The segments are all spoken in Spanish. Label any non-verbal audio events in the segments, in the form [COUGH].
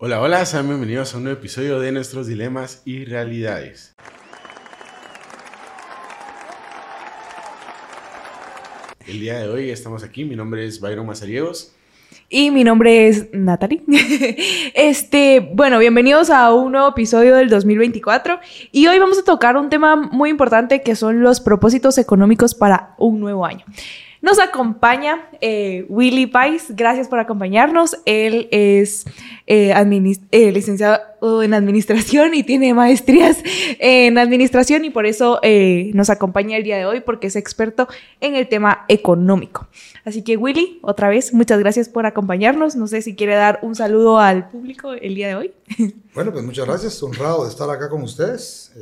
Hola, hola, sean bienvenidos a un nuevo episodio de nuestros dilemas y realidades. El día de hoy estamos aquí, mi nombre es Byron Mazariegos. Y mi nombre es Natalie. [LAUGHS] Este, bueno, bienvenidos a un nuevo episodio del 2024 y hoy vamos a tocar un tema muy importante que son los propósitos económicos para un nuevo año. Nos acompaña eh, Willy Pais, gracias por acompañarnos. Él es eh, eh, licenciado en administración y tiene maestrías en administración y por eso nos acompaña el día de hoy porque es experto en el tema económico. Así que Willy, otra vez, muchas gracias por acompañarnos. No sé si quiere dar un saludo al público el día de hoy. [LAUGHS] Bueno, pues muchas gracias, honrado de estar acá con ustedes.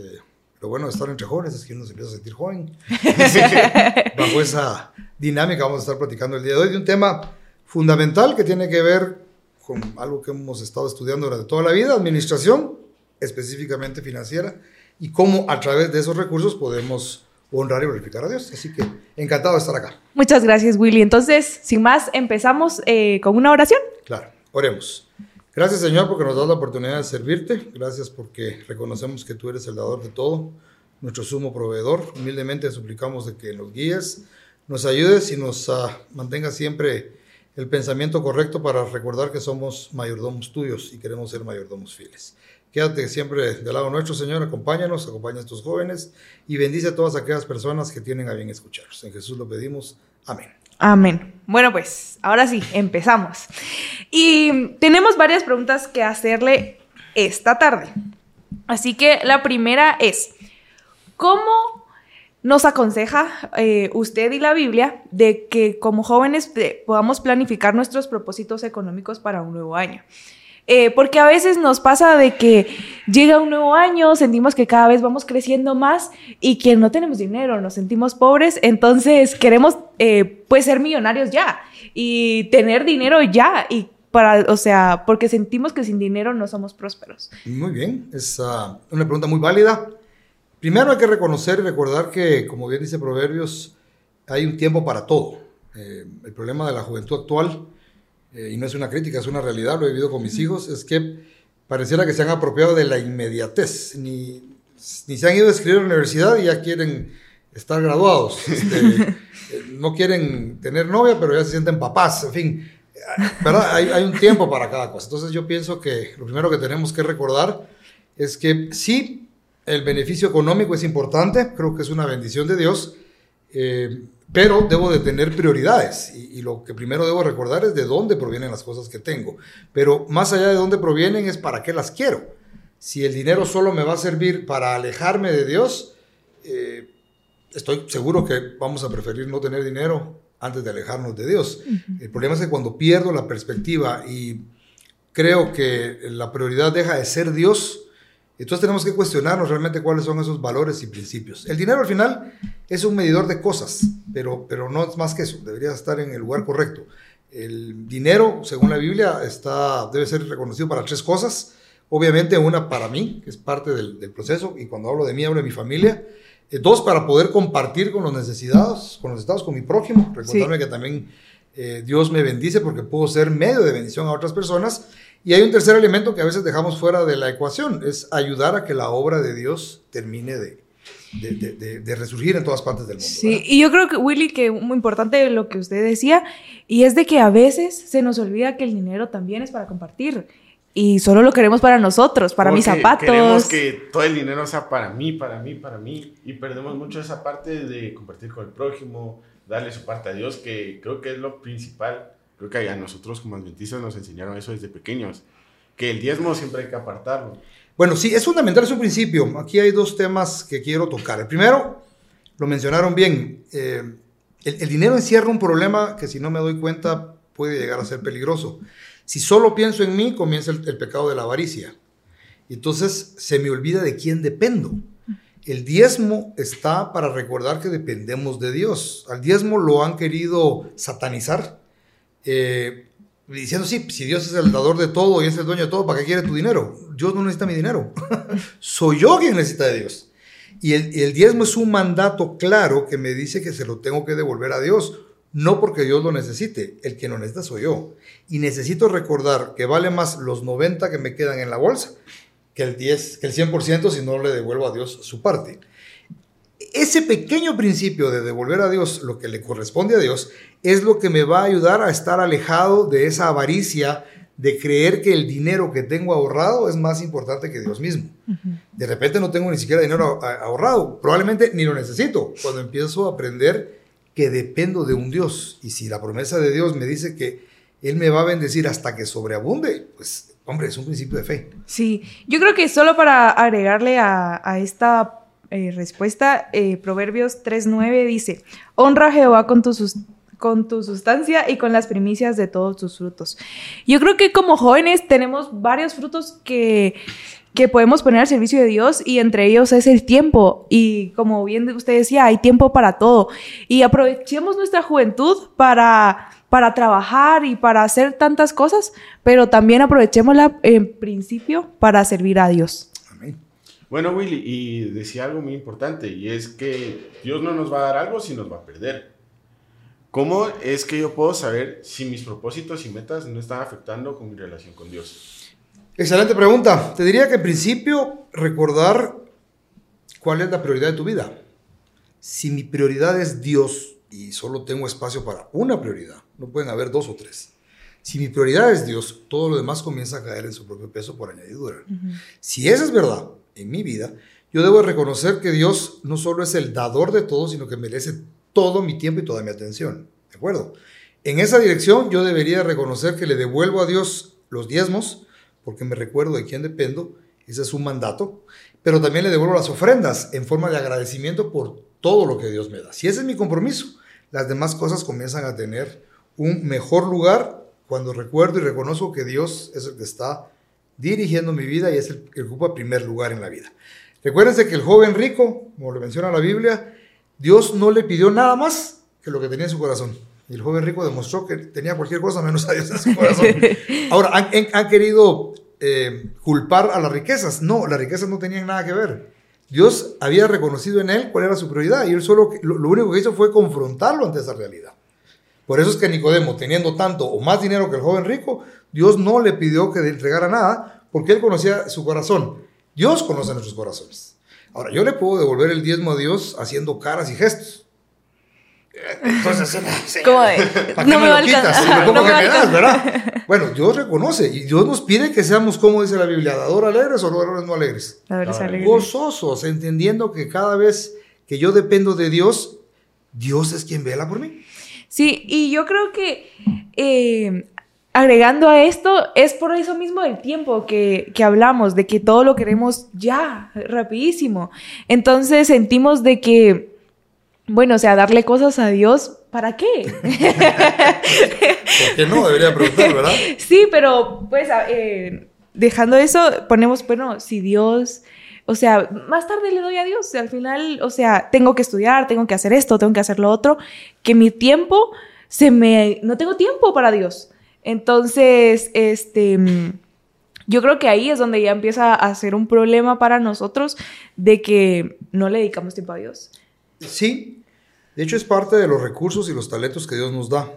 lo bueno de estar entre jóvenes es que uno se empieza a sentir joven. [LAUGHS] Bajo esa dinámica vamos a estar platicando el día de hoy de un tema fundamental que tiene que ver con algo que hemos estado estudiando durante toda la vida, administración, específicamente financiera, y cómo a través de esos recursos podemos honrar y glorificar a Dios. Así que encantado de estar acá. Muchas gracias, Willy. Entonces, sin más, empezamos eh, con una oración. Claro, oremos. Gracias, Señor, porque nos das la oportunidad de servirte. Gracias porque reconocemos que tú eres el dador de todo, nuestro sumo proveedor. Humildemente suplicamos de que nos guíes nos ayudes y nos uh, mantenga siempre el pensamiento correcto para recordar que somos mayordomos tuyos y queremos ser mayordomos fieles. Quédate siempre del lado nuestro, Señor, acompáñanos, acompaña a estos jóvenes y bendice a todas aquellas personas que tienen a bien escucharnos. En Jesús lo pedimos. Amén. Amén. Bueno, pues ahora sí, empezamos. Y tenemos varias preguntas que hacerle esta tarde. Así que la primera es, ¿cómo nos aconseja eh, usted y la Biblia de que como jóvenes podamos planificar nuestros propósitos económicos para un nuevo año. Eh, porque a veces nos pasa de que llega un nuevo año, sentimos que cada vez vamos creciendo más y que no tenemos dinero, nos sentimos pobres, entonces queremos eh, pues ser millonarios ya y tener dinero ya y para, o sea, porque sentimos que sin dinero no somos prósperos. Muy bien, es ah, una pregunta muy válida. Primero hay que reconocer y recordar que, como bien dice Proverbios, hay un tiempo para todo. Eh, el problema de la juventud actual, eh, y no es una crítica, es una realidad, lo he vivido con mis hijos, es que pareciera que se han apropiado de la inmediatez. Ni, ni se han ido a escribir a la universidad y ya quieren estar graduados. [LAUGHS] Este, eh, no quieren tener novia, pero ya se sienten papás, en fin. ¿verdad? Hay, hay, un tiempo para cada cosa. Entonces yo pienso que lo primero que tenemos que recordar es que sí el beneficio económico es importante, creo que es una bendición de Dios, eh, pero debo de tener prioridades y, lo que primero debo recordar es de dónde provienen las cosas que tengo. Pero más allá de dónde provienen es para qué las quiero. Si el dinero solo me va a servir para alejarme de Dios, eh, estoy seguro que vamos a preferir no tener dinero antes de alejarnos de Dios. El problema es que cuando pierdo la perspectiva y creo que la prioridad deja de ser Dios, entonces tenemos que cuestionarnos realmente cuáles son esos valores y principios. El dinero al final es un medidor de cosas, pero, pero no es más que eso, debería estar en el lugar correcto. El dinero, según la Biblia, está, debe ser reconocido para tres cosas. Obviamente una para mí, que es parte del, proceso, y cuando hablo de mí hablo de mi familia. Eh, dos, para poder compartir con los necesitados, con los estados, con mi prójimo. Recordarme que también eh, Dios me bendice porque puedo ser medio de bendición a otras personas. Y hay un tercer elemento que a veces dejamos fuera de la ecuación, es ayudar a que la obra de Dios termine de, de, resurgir en todas partes del mundo. Sí, y yo creo que, Willy, que muy importante lo que usted decía, y es de que a veces se nos olvida que el dinero también es para compartir. Y solo lo queremos para nosotros, para mis zapatos. Queremos que todo el dinero sea para mí, para mí, para mí. Y perdemos mucho esa parte de compartir con el prójimo, darle su parte a Dios, que creo que es lo principal Creo que a nosotros como adventistas nos enseñaron eso desde pequeños, que el diezmo siempre hay que apartarlo. Bueno, sí, es fundamental, es un principio. Aquí hay dos temas que quiero tocar. El primero, lo mencionaron bien, eh, el, dinero encierra un problema que si no me doy cuenta puede llegar a ser peligroso. Si solo pienso en mí, comienza el, el pecado de la avaricia. Entonces se me olvida de quién dependo. El diezmo está para recordar que dependemos de Dios. Al diezmo lo han querido satanizar eh, diciendo, sí, si Dios es el dador de todo y es el dueño de todo, ¿para qué quiere tu dinero? Dios no necesita mi dinero. [LAUGHS] Soy yo quien necesita de Dios. Y el, diezmo es un mandato claro que me dice que se lo tengo que devolver a Dios, no porque Dios lo necesite, el que lo necesita soy yo. Y necesito recordar que vale más los 90 que me quedan en la bolsa que el 10, que el 100% si no le devuelvo a Dios su parte. Ese pequeño principio de devolver a Dios lo que le corresponde a Dios es lo que me va a ayudar a estar alejado de esa avaricia de creer que el dinero que tengo ahorrado es más importante que Dios mismo. De repente no tengo ni siquiera dinero ahorrado, probablemente ni lo necesito. Cuando empiezo a aprender que dependo de un Dios y si la promesa de Dios me dice que Él me va a bendecir hasta que sobreabunde, pues hombre, es un principio de fe. Sí, yo creo que solo para agregarle a, esta eh, respuesta, eh, Proverbios 3.9 dice, honra a Jehová con tu, con tu sustancia y con las primicias de todos tus frutos. Yo creo que como jóvenes tenemos varios frutos que, que podemos poner al servicio de Dios y entre ellos es el tiempo. Y como bien usted decía, hay tiempo para todo. Y aprovechemos nuestra juventud para para trabajar y para hacer tantas cosas, pero también aprovechémosla en principio para servir a Dios. Bueno, Willy, y decía algo muy importante, y es que Dios no nos va a dar algo si nos va a perder. ¿Cómo es que yo puedo saber si mis propósitos y metas no están afectando con mi relación con Dios? Excelente pregunta. Te diría que en principio recordar cuál es la prioridad de tu vida. Si mi prioridad es Dios y solo tengo espacio para una prioridad, no pueden haber dos o tres. Si mi prioridad es Dios, todo lo demás comienza a caer en su propio peso por añadidura. Si eso es verdad en mi vida, yo debo reconocer que Dios no solo es el dador de todo, sino que merece todo mi tiempo y toda mi atención. ¿De acuerdo? En esa dirección yo debería reconocer que le devuelvo a Dios los diezmos, porque me recuerdo de quién dependo, ese es un mandato, pero también le devuelvo las ofrendas en forma de agradecimiento por todo lo que Dios me da. Si ese es mi compromiso, las demás cosas comienzan a tener un mejor lugar cuando recuerdo y reconozco que Dios es el que está dirigiendo mi vida y es el que ocupa primer lugar en la vida. Recuérdense que el joven rico, como lo menciona la Biblia, Dios no le pidió nada más que lo que tenía en su corazón. Y el joven rico demostró que tenía cualquier cosa menos a Dios en su corazón. [LAUGHS] Ahora, han, querido eh, culpar a las riquezas. No, las riquezas no tenían nada que ver. Dios había reconocido en él cuál era su prioridad y él solo lo único que hizo fue confrontarlo ante esa realidad. Por eso es que Nicodemo, teniendo tanto o más dinero que el joven rico, Dios no le pidió que le entregara nada porque él conocía su corazón. Dios conoce nuestros corazones. Ahora, yo le puedo devolver el diezmo a Dios haciendo caras y gestos. Entonces, [LAUGHS] ¿cómo no me, va a [LAUGHS] no me ¿verdad? Bueno, Dios reconoce y Dios nos pide que seamos, como dice la Biblia, dador alegres o dadores no alegres. alegres. Gozosos, entendiendo que cada vez que yo dependo de Dios, Dios es quien vela por mí. Sí, y yo creo que eh, agregando a esto, es por eso mismo el tiempo que, que, hablamos, de que todo lo queremos ya, rapidísimo. Entonces sentimos de que, bueno, o sea, darle cosas a Dios, ¿para qué? [LAUGHS] Porque no, debería preguntar, ¿verdad? Sí, pero pues eh, dejando eso, ponemos, bueno, si Dios o sea, más tarde le doy a Dios. Al final, o sea, tengo que estudiar, tengo que hacer esto, tengo que hacer lo otro, que mi tiempo se me... No tengo tiempo para Dios. Entonces, este... Yo creo que ahí es donde ya empieza a ser un problema para nosotros de que no le dedicamos tiempo a Dios. Sí, de hecho es parte de los recursos y los talentos que Dios nos da.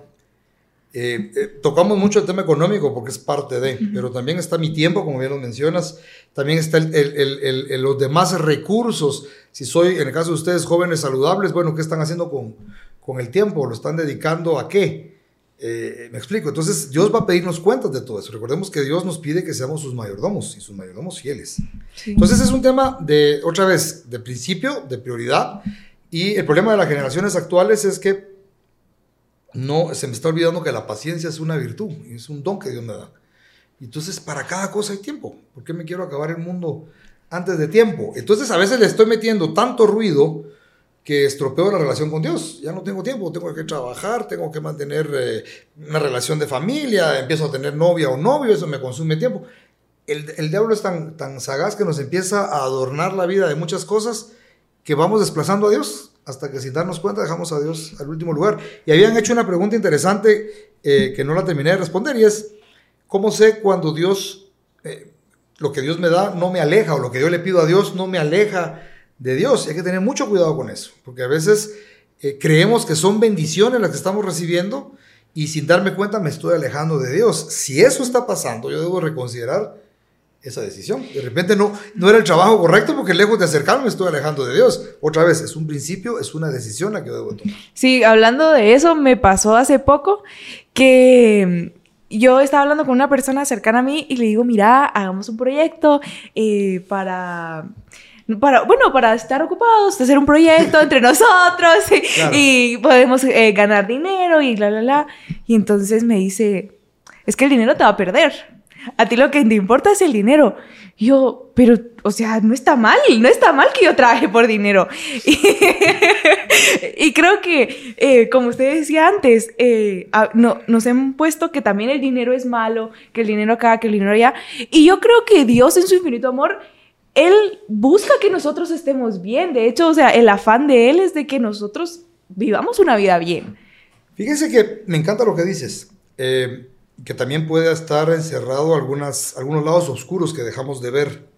Eh, eh, tocamos mucho el tema económico porque es parte de, pero también está mi tiempo, como bien lo mencionas, también está los demás recursos. Si soy, en el caso de ustedes, jóvenes saludables, bueno, ¿qué están haciendo con, con el tiempo? ¿Lo están dedicando a qué? Eh, me explico. Entonces, Dios va a pedirnos cuentas de todo eso. Recordemos que Dios nos pide que seamos sus mayordomos y sus mayordomos fieles. Entonces, es un tema de, otra vez, de principio, de prioridad. Y el problema de las generaciones actuales es que no, se me está olvidando que la paciencia es una virtud, es un don que Dios me da. Entonces, para cada cosa hay tiempo. ¿Por qué me quiero acabar el mundo antes de tiempo? Entonces, a veces le estoy metiendo tanto ruido que estropeo la relación con Dios. Ya no tengo tiempo, tengo que trabajar, tengo que mantener eh, una relación de familia, empiezo a tener novia o novio, eso me consume tiempo. El, el diablo es tan, tan sagaz que nos empieza a adornar la vida de muchas cosas que vamos desplazando a Dios hasta que sin darnos cuenta dejamos a Dios al último lugar. Y habían hecho una pregunta interesante eh, que no la terminé de responder y es, ¿cómo sé cuando Dios, eh, lo que Dios me da no me aleja o lo que yo le pido a Dios no me aleja de Dios? Y hay que tener mucho cuidado con eso, porque a veces eh, creemos que son bendiciones las que estamos recibiendo y sin darme cuenta me estoy alejando de Dios. Si eso está pasando, yo debo reconsiderar esa decisión. De repente no, no era el trabajo correcto porque lejos de acercarme me estoy alejando de Dios. Otra vez, es un principio, es una decisión la que debo tomar. Sí, hablando de eso, me pasó hace poco que yo estaba hablando con una persona cercana a mí y le digo, mira, hagamos un proyecto eh, para para, bueno, para estar ocupados, hacer un proyecto [LAUGHS] entre nosotros y, podemos eh, ganar dinero y la, la, la. Y entonces me dice, es que el dinero te va a perder. A ti lo que te importa es el dinero. yo, pero, o sea, no está mal, no está mal que yo trabaje por dinero. [LAUGHS] Y, creo que, eh, como usted decía antes, eh, no, nos han puesto que también el dinero es malo, que el dinero acá, que el dinero allá. Y yo creo que Dios en su infinito amor él busca que nosotros estemos bien. De hecho, o sea, el afán de Él es de que nosotros vivamos una vida bien. Fíjense que me encanta lo que dices, eh, que también puede estar encerrado algunas, algunos lados oscuros que dejamos de ver.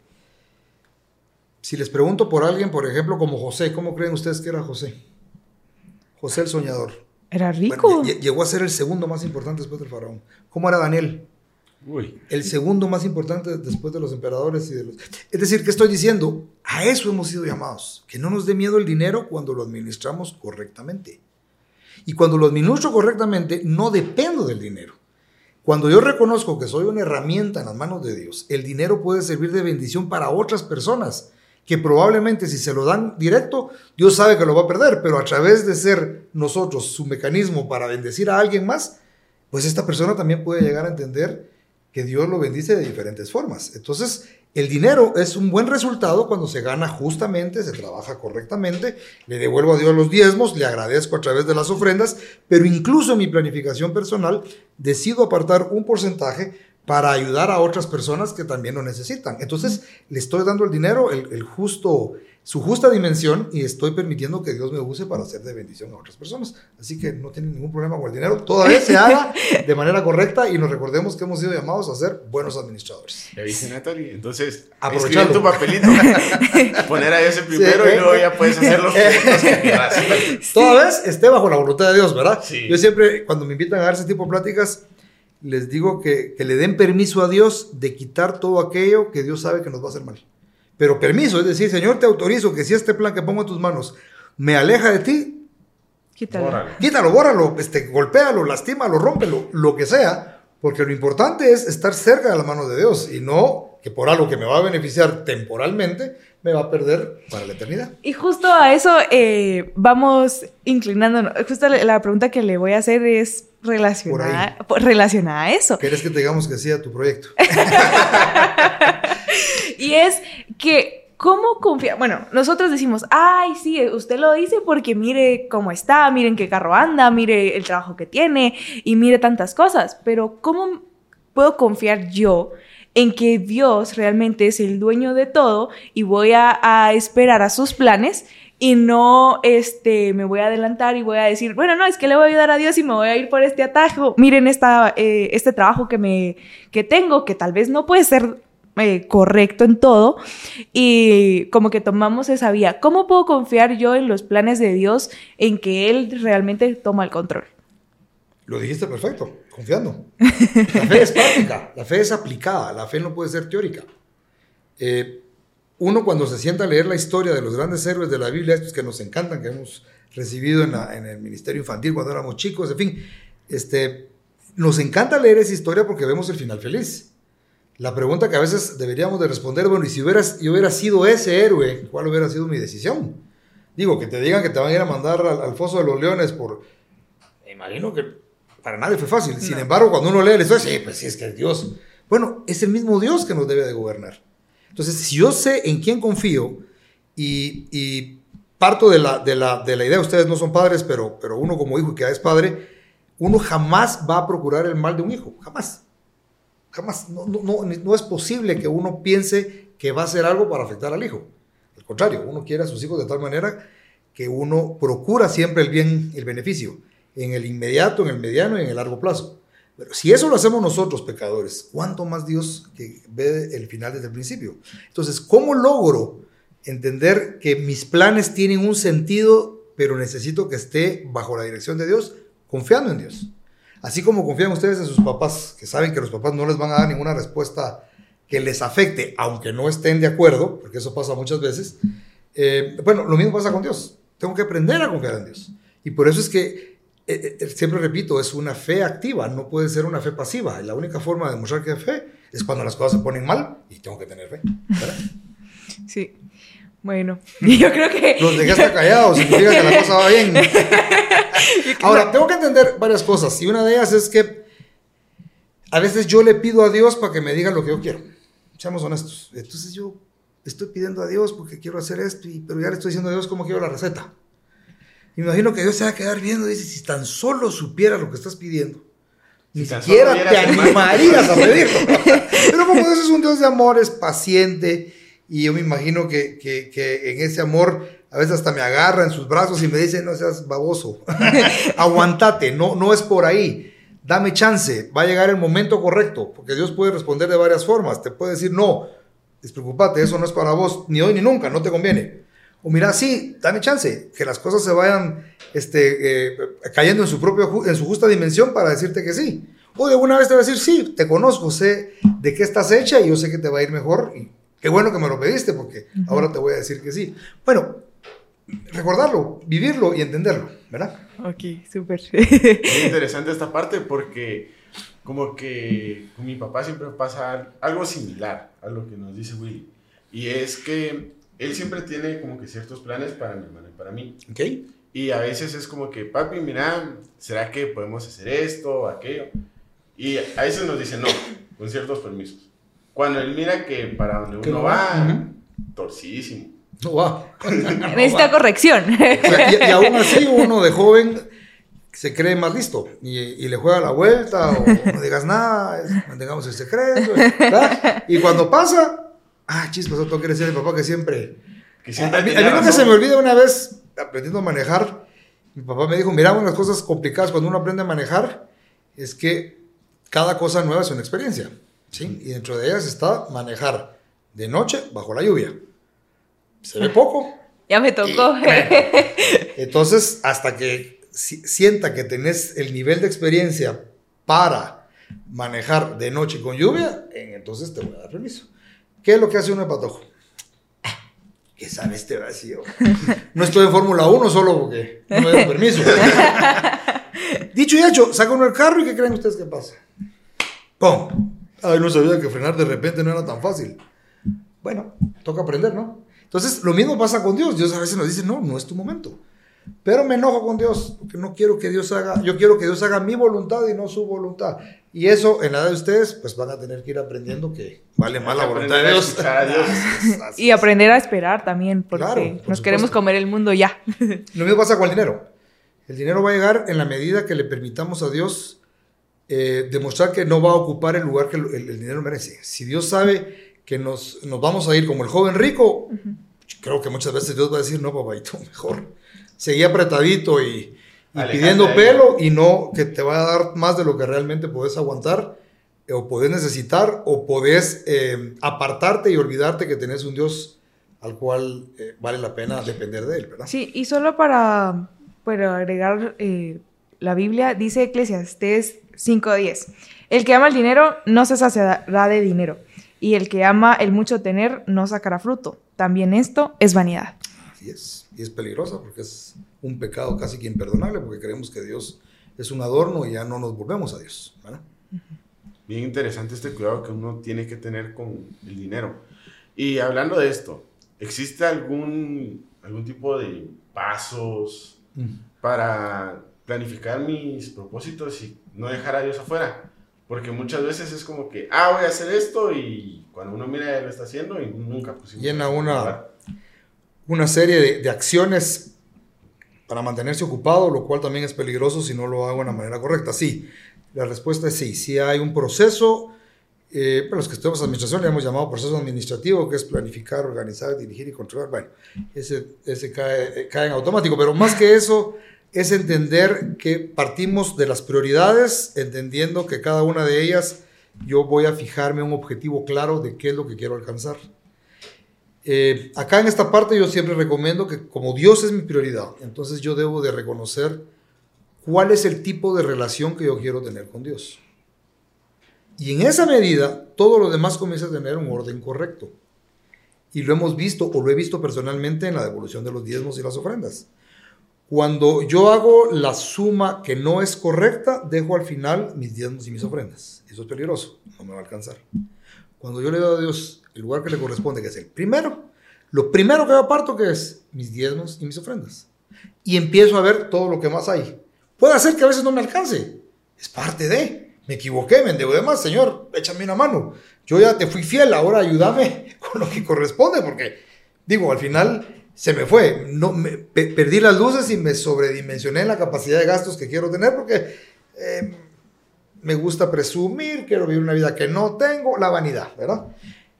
Si les pregunto por alguien, por ejemplo, como José, ¿cómo creen ustedes que era José? José el soñador. Era rico. llegó a ser el segundo más importante después del faraón. ¿Cómo era Daniel? El segundo más importante después de los emperadores y de los... Es decir, ¿qué estoy diciendo? A eso hemos sido llamados. Que no nos dé miedo el dinero cuando lo administramos correctamente. Y cuando lo administro correctamente, no dependo del dinero. Cuando yo reconozco que soy una herramienta en las manos de Dios, el dinero puede servir de bendición para otras personas que probablemente si se lo dan directo, Dios sabe que lo va a perder, pero a través de ser nosotros su mecanismo para bendecir a alguien más, pues esta persona también puede llegar a entender que Dios lo bendice de diferentes formas. Entonces, el dinero es un buen resultado cuando se gana justamente, se trabaja correctamente, le devuelvo a Dios los diezmos, le agradezco a través de las ofrendas, pero incluso en mi planificación personal decido apartar un porcentaje para ayudar a otras personas que también lo necesitan. Entonces, le estoy dando el dinero, el, justo su justa dimensión y estoy permitiendo que Dios me use para hacer de bendición a otras personas. Así que no tiene ningún problema con el dinero. Todavía se haga [LAUGHS] de manera correcta y nos recordemos que hemos sido llamados a ser buenos administradores. Ya viste, Natalie. Entonces, aprovechar tu papelito, [LAUGHS] poner a ese primero y luego ya puedes hacerlo. [LAUGHS] Toda vez esté bajo la voluntad de Dios, ¿verdad? Yo siempre, cuando me invitan a dar ese tipo de pláticas, les digo que, que le den permiso a Dios de quitar todo aquello que Dios sabe que nos va a hacer mal pero permiso, es decir, Señor, te autorizo que si este plan que pongo en tus manos me aleja de ti, quítalo, bórralo, quítalo, bórralo, este, golpéalo, lastímalo, rómpelo, lo que sea, porque lo importante es estar cerca de la mano de Dios y no que por algo que me va a beneficiar temporalmente me va a perder para la eternidad. Y justo a eso eh, vamos inclinándonos. Justo la pregunta que le voy a hacer es relacionada, relacionada a eso. ¿Quieres que te digamos que sea tu proyecto? [LAUGHS] y es que, ¿cómo confiar? Bueno, nosotros decimos, ay, sí, usted lo dice porque mire cómo está, miren qué carro anda, mire el trabajo que tiene y mire tantas cosas, pero ¿cómo puedo confiar yo? En que Dios realmente es el dueño de todo y voy a, esperar a sus planes y no este, me voy a adelantar y voy a decir, bueno, no, es que le voy a ayudar a Dios y me voy a ir por este atajo. Miren esta, eh, este trabajo que, me, que tengo, que tal vez no puede ser eh, correcto en todo y como que tomamos esa vía. ¿Cómo puedo confiar yo en los planes de Dios, en que Él realmente toma el control? Lo dijiste perfecto, confiando. [LAUGHS] La fe es práctica, la fe es aplicada, la fe no puede ser teórica. Eh, uno cuando se sienta a leer la historia de los grandes héroes de la Biblia, estos que nos encantan, que hemos recibido en, el ministerio infantil cuando éramos chicos, en fin, este, nos encanta leer esa historia porque vemos el final feliz. La pregunta que a veces deberíamos de responder, bueno, y si hubieras, yo hubiera sido ese héroe, ¿cuál hubiera sido mi decisión? Digo, que te digan que te van a ir a mandar al, foso de los leones por... Me imagino que para nadie fue fácil. Sin embargo, cuando uno lee la historia, sí, pues sí, es que es Dios. Bueno, es el mismo Dios que nos debe de gobernar. Entonces, si yo sé en quién confío y, parto de la, de, la, de la, idea, ustedes no son padres, pero, pero uno como hijo que ya es padre, uno jamás va a procurar el mal de un hijo, jamás. Jamás. No, no, no, es posible que uno piense que va a hacer algo para afectar al hijo. Al contrario, uno quiere a sus hijos de tal manera que uno procura siempre el bien, el beneficio, en el inmediato, en el mediano y en el largo plazo. Pero si eso lo hacemos nosotros, pecadores, ¿cuánto más Dios que ve el final desde el principio? Entonces, ¿cómo logro entender que mis planes tienen un sentido pero necesito que esté bajo la dirección de Dios, confiando en Dios. Así como confían ustedes en sus papás, que saben que los papás no les van a dar ninguna respuesta que les afecte, aunque no estén de acuerdo, porque eso pasa muchas veces. Eh, bueno, lo mismo pasa con Dios. Tengo que aprender a confiar en Dios. Y por eso es que, eh, eh, siempre repito, es una fe activa, no puede ser una fe pasiva. La única forma de demostrar que hay fe es cuando las cosas se ponen mal y tengo que tener fe. ¿verdad? [LAUGHS] Sí. Bueno, [LAUGHS] yo creo que... Los dejé hasta callados, significa que la cosa va bien. [LAUGHS] Ahora, tengo que entender varias cosas. Y una de ellas es que a veces yo le pido a Dios para que me diga lo que yo quiero. Seamos honestos. Entonces yo estoy pidiendo a Dios porque quiero hacer esto, y, pero ya le estoy diciendo a Dios cómo quiero la receta. Imagino que Dios se va a quedar viendo y dice, si tan solo supiera lo que estás pidiendo, ni Si siquiera te animarías a pedirlo. [LAUGHS] pero como Dios es un Dios de amor, es paciente, y yo me imagino que, que, que en ese amor a veces hasta me agarra en sus brazos y me dice, no seas baboso, [LAUGHS] aguantate, no, no es por ahí, dame chance, va a llegar el momento correcto, porque Dios puede responder de varias formas, te puede decir, no, despreocupate, eso no es para vos, ni hoy ni nunca, no te conviene. O mira, sí, dame chance, que las cosas se vayan este, eh, cayendo en su, propio, en su justa dimensión para decirte que sí. O de una vez te va a decir, sí, te conozco, sé de qué estás hecha y yo sé que te va a ir mejor. Y qué bueno que me lo pediste porque ahora te voy a decir que sí. Bueno, recordarlo, vivirlo y entenderlo, ¿verdad? Ok, súper. Es interesante esta parte porque como que con mi papá siempre pasa algo similar a lo que nos dice Willy. Y es que él siempre tiene como que ciertos planes para mi hermana y para mí. ¿Ok? Y a veces es como que, papi, mira, ¿será que podemos hacer esto o aquello? Y a veces nos dice no, con ciertos permisos. Cuando él mira que para donde uno no va, va, torcidísimo. No va. [LAUGHS] Necesita corrección. O sea, y, y aún así uno de joven se cree más listo y, y le juega la vuelta o no digas nada, mantengamos el secreto. ¿verdad? Y cuando pasa, ah, chispas, eso tengo que decirle papá que siempre... Que A siempre mí, a mí nunca se me olvida una vez aprendiendo a manejar, mi papá me dijo, mira, unas cosas complicadas cuando uno aprende a manejar es que cada cosa nueva es una experiencia. ¿sí? Y dentro de ellas está manejar de noche bajo la lluvia. Se ve poco, [LAUGHS] ya me tocó. entonces, hasta que si- sienta que tenés el nivel de experiencia para manejar de noche con lluvia, entonces te voy a dar permiso. ¿Qué es lo que hace uno de patojo? Ah, ¿Qué sabe este vacío? [LAUGHS] No estoy en Fórmula 1 solo porque no me dieron permiso. [LAUGHS] Dicho y hecho, saca uno el carro y ¿qué creen ustedes que pasa? ¡Pum! Ay, no sabía que frenar de repente no era tan fácil. Bueno, toca aprender, ¿no? Entonces, lo mismo pasa con Dios. Dios a veces nos dice, no, no es tu momento. Pero me enojo con Dios, porque no quiero que Dios haga, yo quiero que Dios haga mi voluntad y no su voluntad. Y eso, en la edad de ustedes, pues van a tener que ir aprendiendo que vale más la voluntad de Dios. Dios. [LAUGHS] Y aprender a esperar también, porque Claro, por nos supuesto. queremos comer el mundo ya. [LAUGHS] Lo mismo pasa con el dinero. El dinero va a llegar en la medida que le permitamos a Dios eh, demostrar que no va a ocupar el lugar que el, el dinero merece. Si Dios sabe que nos, nos vamos a ir como el joven rico, creo que muchas veces Dios va a decir, no, papayito, mejor. Seguí apretadito y, pidiendo pelo y no que te va a dar más de lo que realmente podés aguantar eh, o podés necesitar o podés eh, apartarte y olvidarte que tenés un Dios al cual eh, vale la pena depender de él, ¿verdad? Sí, y solo para, para agregar eh, la Biblia, dice Eclesiastes 5.10, el que ama el dinero no se saciará de dinero, y el que ama el mucho tener no sacará fruto. También esto es vanidad. Así es. Y es peligrosa porque es un pecado casi que imperdonable porque creemos que Dios es un adorno y ya no nos volvemos a Dios. ¿verdad? Bien interesante este cuidado que uno tiene que tener con el dinero. Y hablando de esto, ¿existe algún, algún tipo de pasos para planificar mis propósitos y no dejar a Dios afuera? Porque muchas veces es como que, ah, voy a hacer esto y cuando uno mira lo está haciendo y nunca pusimos Llena una-. Una serie de, acciones para mantenerse ocupado, lo cual también es peligroso si no lo hago de una manera correcta. Sí, la respuesta es sí. Sí hay un proceso, eh, para los que estudiamos administración le hemos llamado proceso administrativo, que es planificar, organizar, dirigir y controlar. Bueno, ese, ese cae, eh, cae en automático, pero más que eso es entender que partimos de las prioridades, entendiendo que cada una de ellas yo voy a fijarme un objetivo claro de qué es lo que quiero alcanzar. Eh, acá en esta parte yo siempre recomiendo que como Dios es mi prioridad, entonces yo debo de reconocer cuál es el tipo de relación que yo quiero tener con Dios. Y en esa medida, todo lo demás comienza a tener un orden correcto. Y lo hemos visto, o lo he visto personalmente en la devolución de los diezmos y las ofrendas. Cuando yo hago la suma que no es correcta, dejo al final mis diezmos y mis ofrendas. Eso es peligroso, no me va a alcanzar. Cuando yo le doy a Dios el lugar que le corresponde, que es el primero, lo primero que yo aparto que es mis diezmos y mis ofrendas. Y empiezo a ver todo lo que más hay. Puede ser que a veces no me alcance. Es parte de. Me equivoqué, me endeudé más, Señor, échame una mano. Yo ya te fui fiel, ahora ayúdame [LAUGHS] con lo que corresponde, porque, digo, al final se me fue. No, me, perdí las luces y me sobredimensioné en la capacidad de gastos que quiero tener, porque eh, me gusta presumir, quiero vivir una vida que no tengo, la vanidad, ¿verdad?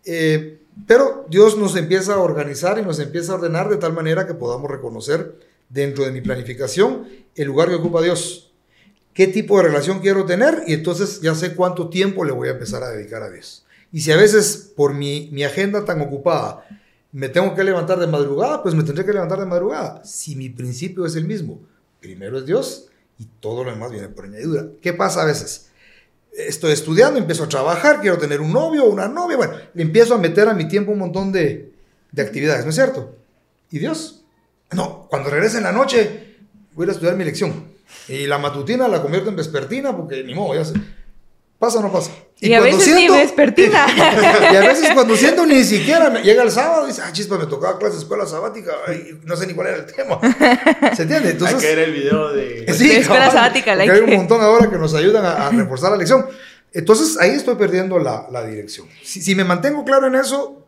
Eh, pero Dios nos empieza a organizar y nos empieza a ordenar de tal manera que podamos reconocer dentro de mi planificación el lugar que ocupa Dios. ¿Qué tipo de relación quiero tener? Y entonces ya sé cuánto tiempo le voy a empezar a dedicar a Dios. Y si a veces por mi, mi agenda tan ocupada me tengo que levantar de madrugada, pues me tendré que levantar de madrugada. Si mi principio es el mismo, primero es Dios y todo lo demás viene por añadidura. ¿Qué pasa a veces? Estoy estudiando, empiezo a trabajar, quiero tener un novio o una novia, bueno, le empiezo a meter a mi tiempo un montón de, de actividades, ¿no es cierto? ¿Y Dios? No, cuando regrese en la noche, voy a estudiar mi lección. Y la matutina la convierto en vespertina porque ni modo, ya sé. ¿Pasa o no pasa? Y, a veces ni vespertina. [LAUGHS] y a veces cuando siento ni siquiera llega el sábado y dice, ah, chispa, me tocaba clase de escuela sabática no sé ni cuál era el tema. ¿Se entiende? Entonces, hay que ver el video de... Sí, escuela sabática. hay un montón ahora que nos ayudan a, reforzar la lección. Entonces ahí estoy perdiendo la, la dirección. Si, si me mantengo claro en eso,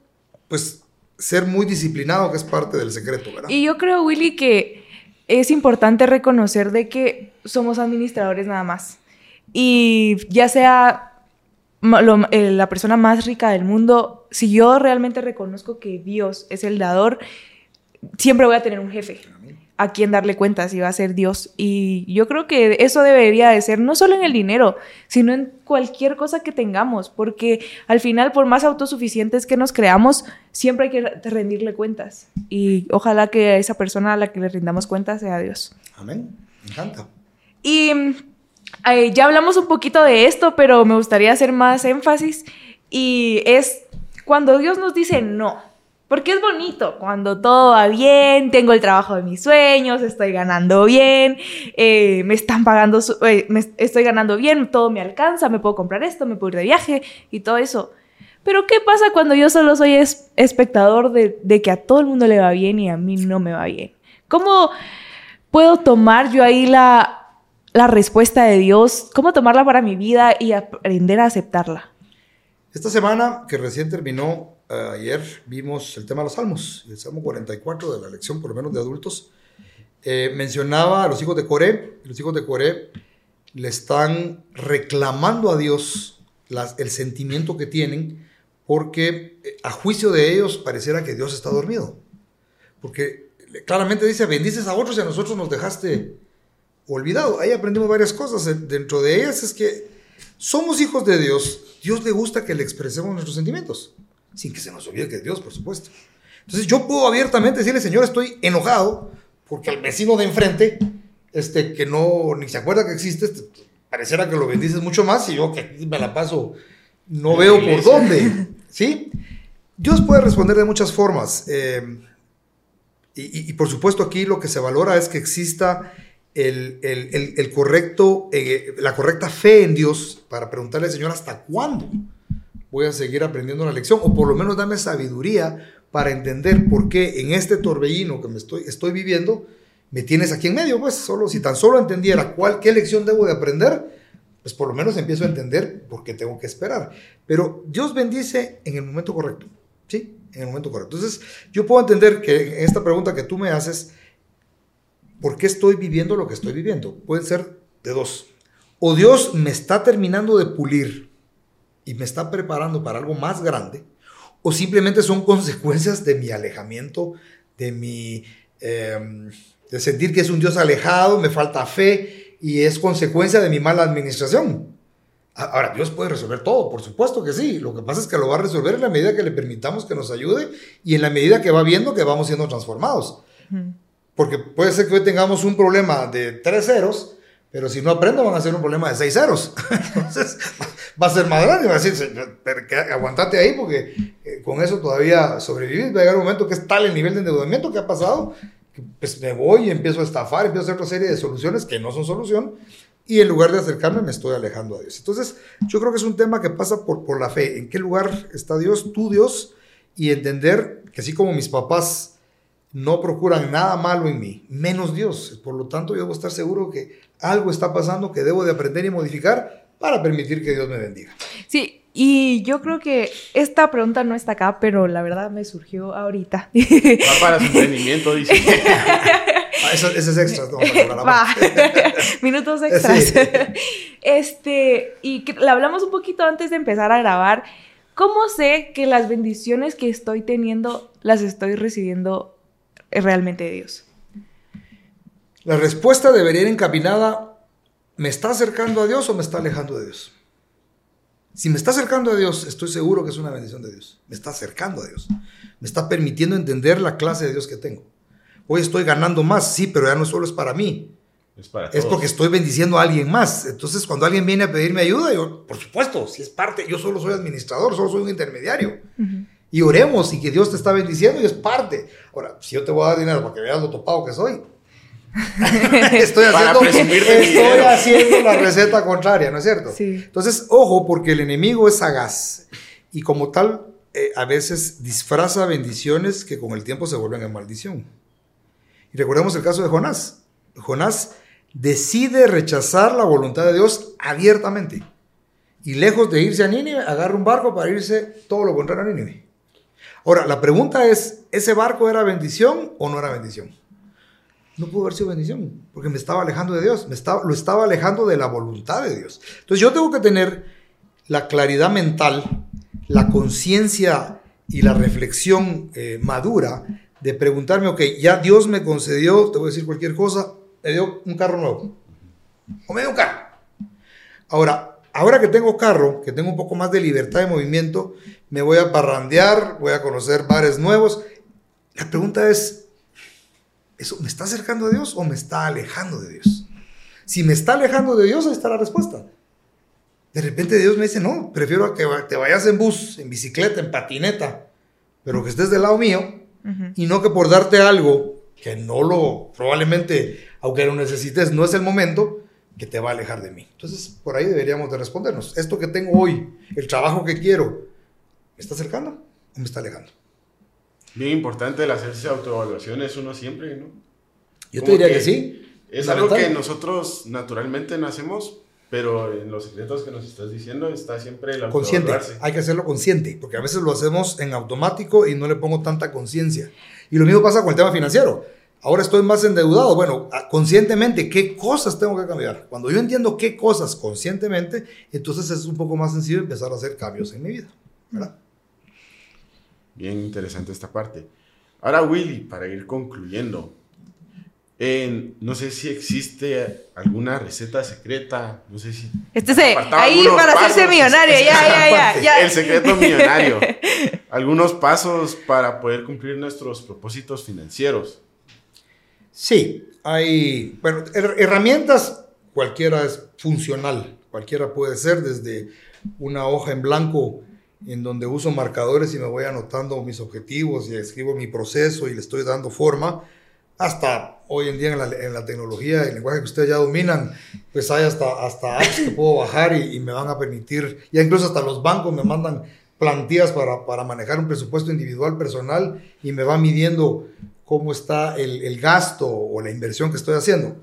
pues ser muy disciplinado, que es parte del secreto, ¿verdad? Y yo creo, Willy, que es importante reconocer de que somos administradores nada más. Y ya sea eh, la persona más rica del mundo, si yo realmente reconozco que Dios es el dador, siempre voy a tener un jefe a quien darle cuentas y va a ser Dios. Y yo creo que eso debería de ser no solo en el dinero, sino en cualquier cosa que tengamos, porque al final, por más autosuficientes que nos creamos, siempre hay que rendirle cuentas. Y ojalá que esa persona a la que le rindamos cuentas sea Dios. Amén. Me encanta. Y eh, ya hablamos un poquito de esto, pero me gustaría hacer más énfasis. Y es cuando Dios nos dice no porque es bonito cuando todo va bien, tengo el trabajo de mis sueños, estoy ganando bien, eh, me están pagando, eh, estoy ganando bien, todo me alcanza, me puedo comprar esto, me puedo ir de viaje y todo eso. Pero ¿qué pasa cuando yo solo soy espectador de, que a todo el mundo le va bien y a mí no me va bien? ¿Cómo puedo tomar yo ahí la, la respuesta de Dios? ¿Cómo tomarla para mi vida y aprender a aceptarla? Esta semana que recién terminó, ayer vimos el tema de los salmos, el salmo 44 de la lección, por lo menos de adultos, eh, mencionaba a los hijos de Coré, los hijos de Coré le están reclamando a Dios el sentimiento que tienen, porque eh, a juicio de ellos pareciera que Dios está dormido. Porque claramente dice, bendices a otros y a nosotros nos dejaste olvidado. Ahí aprendimos varias cosas. Dentro de ellas es que somos hijos de Dios. Dios le gusta que le expresemos nuestros sentimientos sin que se nos olvide que es Dios, por supuesto. Entonces yo puedo abiertamente decirle, Señor, estoy enojado porque el vecino de enfrente, este, que no, ni se acuerda que existe, este, pareciera que lo bendices mucho más y yo que me la paso, no veo por dónde, [LAUGHS] ¿sí? Dios puede responder de muchas formas. Eh, y, por supuesto aquí lo que se valora es que exista el, el, el, correcto, eh, la correcta fe en Dios para preguntarle al Señor hasta cuándo voy a seguir aprendiendo la lección, o por lo menos dame sabiduría para entender por qué en este torbellino que me estoy, estoy viviendo, me tienes aquí en medio, pues solo, si tan solo entendiera cuál, qué lección debo de aprender, pues por lo menos empiezo a entender por qué tengo que esperar. Pero Dios bendice en el momento correcto, ¿sí? En el momento correcto. Entonces, yo puedo entender que en esta pregunta que tú me haces, ¿por qué estoy viviendo lo que estoy viviendo? Puede ser de dos. O Dios me está terminando de pulir y me está preparando para algo más grande, o simplemente son [LAUGHS] consecuencias de mi alejamiento, de mi em, de sentir que es un Dios alejado, me falta fe y es consecuencia de mi mala administración. Ahora, Dios puede resolver todo, por supuesto que sí. Lo que pasa es que lo va a resolver en la medida que le permitamos que nos ayude y en la medida que va viendo que vamos siendo transformados. Porque puede ser que hoy tengamos un problema de tres ceros, pero si no aprendo van a ser un problema de seis ceros. [LAUGHS] Entonces va a ser más grande. Va a decir, aguantate ahí porque eh, con eso todavía sobrevivís. Va a llegar un momento que es tal el nivel de endeudamiento que ha pasado que pues me voy y empiezo a estafar, empiezo a hacer otra serie de soluciones que no son solución y en lugar de acercarme me estoy alejando a Dios. Entonces, yo creo que es un tema que pasa por, por la fe. ¿En qué lugar está Dios? Tú, Dios, y entender que así como mis papás no procuran nada malo en mí, menos Dios. Por lo tanto, yo debo estar seguro que algo está pasando que debo de aprender y modificar para permitir que Dios me bendiga. Sí, y yo creo que esta pregunta no está acá, pero la verdad me surgió ahorita. Va para su emprendimiento, dice. [LAUGHS] Ah, ese, es extra. No, Va. [LAUGHS] Minutos extras. Este, y le hablamos un poquito antes de empezar a grabar. ¿Cómo sé que las bendiciones que estoy teniendo las estoy recibiendo realmente de Dios? La respuesta debería ir encaminada, ¿me está acercando a Dios o me está alejando de Dios? Si me está acercando a Dios, estoy seguro que es una bendición de Dios. Me está acercando a Dios. Me está permitiendo entender la clase de Dios que tengo. Hoy estoy ganando más, sí, pero ya no solo es para mí. Es, para es porque estoy bendiciendo a alguien más. Entonces, cuando alguien viene a pedirme ayuda, yo, por supuesto, si es parte, yo solo soy administrador, solo soy un intermediario. Y oremos y que Dios te está bendiciendo y es parte. Ahora, si yo te voy a dar dinero para que veas lo topado que soy, [LAUGHS] estoy, haciendo, estoy haciendo, la [LAUGHS] receta contraria, ¿no es cierto? Sí. Entonces, ojo, porque el enemigo es sagaz y como tal, eh, a veces disfraza bendiciones que con el tiempo se vuelven en maldición. Y recordemos el caso de Jonás. Jonás decide rechazar la voluntad de Dios abiertamente. Y lejos de irse a Nínive, agarra un barco para irse todo lo contrario a Nínive. Ahora, la pregunta es, ¿ese barco era bendición o no era bendición? No pudo haber sido bendición, porque me estaba alejando de Dios, me estaba, lo estaba alejando de la voluntad de Dios. Entonces yo tengo que tener la claridad mental, la conciencia y la reflexión eh, madura de preguntarme, ok, ya Dios me concedió, te voy a decir cualquier cosa, me dio un carro nuevo. O me dio un carro. Ahora, ahora que tengo carro, que tengo un poco más de libertad de movimiento, me voy a parrandear, voy a conocer bares nuevos. La pregunta es, ¿eso me está acercando a Dios o me está alejando de Dios? Si me está alejando de Dios, ahí está la respuesta. De repente Dios me dice, no, prefiero que te vayas en bus, en bicicleta, en patineta, pero que estés del lado mío, y no que por darte algo que no lo, probablemente, aunque lo necesites, no es el momento, que te va a alejar de mí. Entonces, por ahí deberíamos de respondernos. Esto que tengo hoy, el trabajo que quiero, ¿me está acercando o me está alejando? Bien importante el hacerse autoevaluaciones uno siempre, ¿no? Yo te diría que, sí. Es algo que nosotros naturalmente nacemos, pero en los secretos que nos estás diciendo está siempre el Consciente, hay que hacerlo consciente, porque a veces lo hacemos en automático y no le pongo tanta conciencia. Y lo mismo pasa con el tema financiero. Ahora estoy más endeudado. Bueno, conscientemente, ¿qué cosas tengo que cambiar? Cuando yo entiendo qué cosas conscientemente, entonces es un poco más sencillo empezar a hacer cambios en mi vida. ¿verdad? Bien interesante esta parte. Ahora, Willy, para ir concluyendo, no sé si existe alguna receta secreta, no sé si... Este se, ahí para hacerse millonario, ya, ya, ya, El secreto millonario. [LAUGHS] algunos pasos para poder cumplir nuestros propósitos financieros. Sí, hay, bueno, herramientas, cualquiera es funcional, cualquiera puede ser, desde una hoja en blanco en donde uso marcadores y me voy anotando mis objetivos y escribo mi proceso y le estoy dando forma, hasta hoy en día en la, tecnología, el lenguaje que ustedes ya dominan, pues hay hasta, hasta apps que puedo bajar y, me van a permitir, ya incluso hasta los bancos me mandan plantillas para, para manejar un presupuesto individual personal y me va midiendo cómo está el, el gasto o la inversión que estoy haciendo.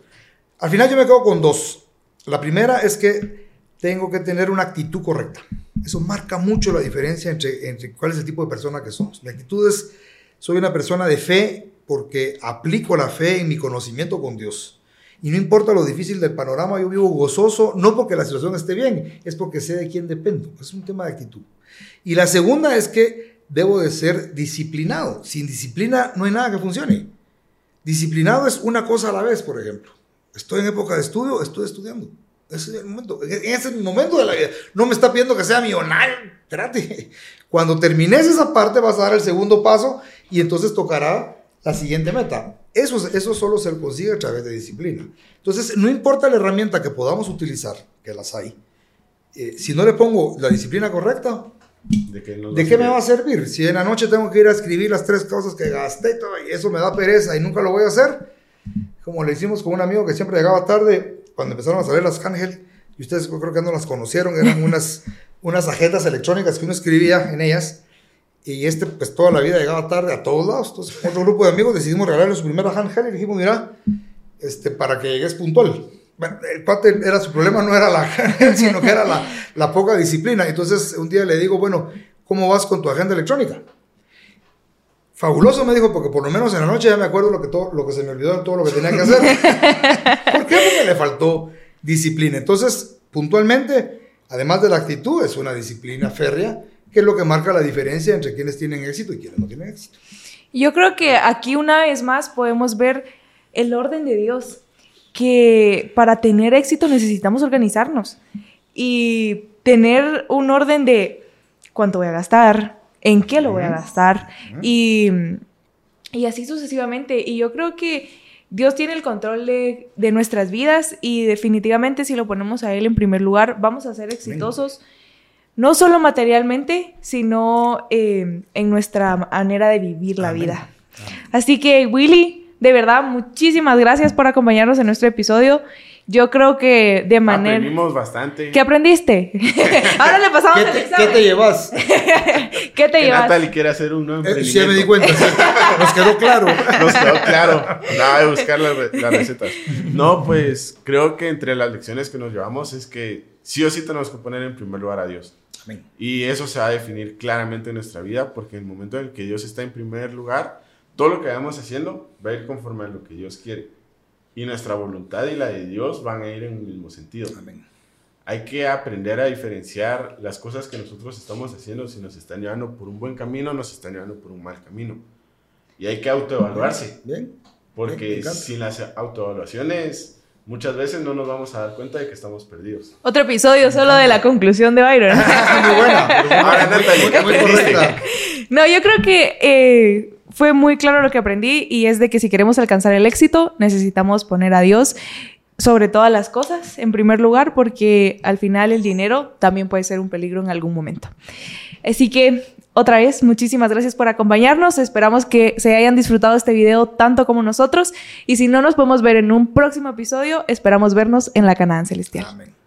Al final yo me quedo con dos. La primera es que tengo que tener una actitud correcta. Eso marca mucho la diferencia entre, entre cuál es el tipo de persona que somos. Mi actitud es, soy una persona de fe porque aplico la fe en mi conocimiento con Dios. Y no importa lo difícil del panorama, yo vivo gozoso, no porque la situación esté bien, es porque sé de quién dependo. Es un tema de actitud. Y la segunda es que debo de ser disciplinado. Sin disciplina no hay nada que funcione. Disciplinado es una cosa a la vez, por ejemplo. Estoy en época de estudio, estoy estudiando. Ese es el momento. En ese es mi momento de la vida. No me está pidiendo que sea millonario. Espérate. Cuando termines esa parte vas a dar el segundo paso y entonces tocará la siguiente meta. Eso, eso solo se consigue a través de disciplina. Entonces, no importa la herramienta que podamos utilizar, que las hay, eh, si no le pongo la disciplina correcta, ¿de qué, ¿de qué me va a servir? Si en la noche tengo que ir a escribir las tres cosas que gasté y eso me da pereza y nunca lo voy a hacer, como le hicimos con un amigo que siempre llegaba tarde, cuando empezaron a salir las Ángel, y ustedes creo que no las conocieron, eran [LAUGHS] unas, unas agendas electrónicas que uno escribía en ellas, y este, pues toda la vida llegaba tarde a todos lados. Entonces, otro grupo de amigos decidimos regalarle su primera handheld y dijimos, mira, este, para que llegues puntual. Bueno, el cuate era su problema, no era la handheld, sino que era la, la poca disciplina. Entonces, un día le digo, bueno, ¿cómo vas con tu agenda electrónica? Fabuloso, me dijo, porque por lo menos en la noche ya me acuerdo lo que, todo, lo que se me olvidó de todo lo que tenía que hacer. ¿Por [LAUGHS] qué? Porque le faltó disciplina. Entonces, puntualmente, además de la actitud, es una disciplina férrea que es lo que marca la diferencia entre quienes tienen éxito y quienes no tienen éxito. Yo creo que aquí una vez más podemos ver el orden de Dios, que para tener éxito necesitamos organizarnos y tener un orden de cuánto voy a gastar, en qué lo voy a gastar y, y así sucesivamente. Y yo creo que Dios tiene el control de, de, nuestras vidas y definitivamente si lo ponemos a Él en primer lugar, vamos a ser exitosos no solo materialmente, sino eh, en nuestra manera de vivir la vida. Así que, Willy, de verdad, muchísimas gracias por acompañarnos en nuestro episodio. Yo creo que de manera... Aprendimos bastante. ¿Qué aprendiste? [LAUGHS] Ahora le pasamos ¿Qué te, ¿Qué te llevas? [LAUGHS] ¿Qué te que llevas? Natalie quiere hacer un nuevo eh, Sí, me di cuenta. Nos quedó claro. Nos quedó claro. Nada de buscar las, las recetas. No, pues creo que entre las lecciones que nos llevamos es que sí o sí tenemos que poner en primer lugar a Dios. Y eso se va a definir claramente en nuestra vida porque en el momento en que Dios está en primer lugar, todo lo que vayamos haciendo va a ir conforme a lo que Dios quiere. Y nuestra voluntad y la de Dios van a ir en el mismo sentido. Hay que aprender a diferenciar las cosas que nosotros estamos haciendo si nos están llevando por un buen camino o nos están llevando por un mal camino. Y hay que autoevaluarse. Bien. Porque sin las autoevaluaciones muchas veces no nos vamos a dar cuenta de que estamos perdidos. Otro episodio solo de la conclusión de Byron. [LAUGHS] muy buena. [LAUGHS] No, yo creo que eh, fue muy claro lo que aprendí y es de que si queremos alcanzar el éxito necesitamos poner a Dios sobre todas las cosas en primer lugar porque al final el dinero también puede ser un peligro en algún momento. Así que otra vez, muchísimas gracias por acompañarnos. Esperamos que se hayan disfrutado este video tanto como nosotros. Y si no nos podemos ver en un próximo episodio, esperamos vernos en la Canaán Celestial. Amén.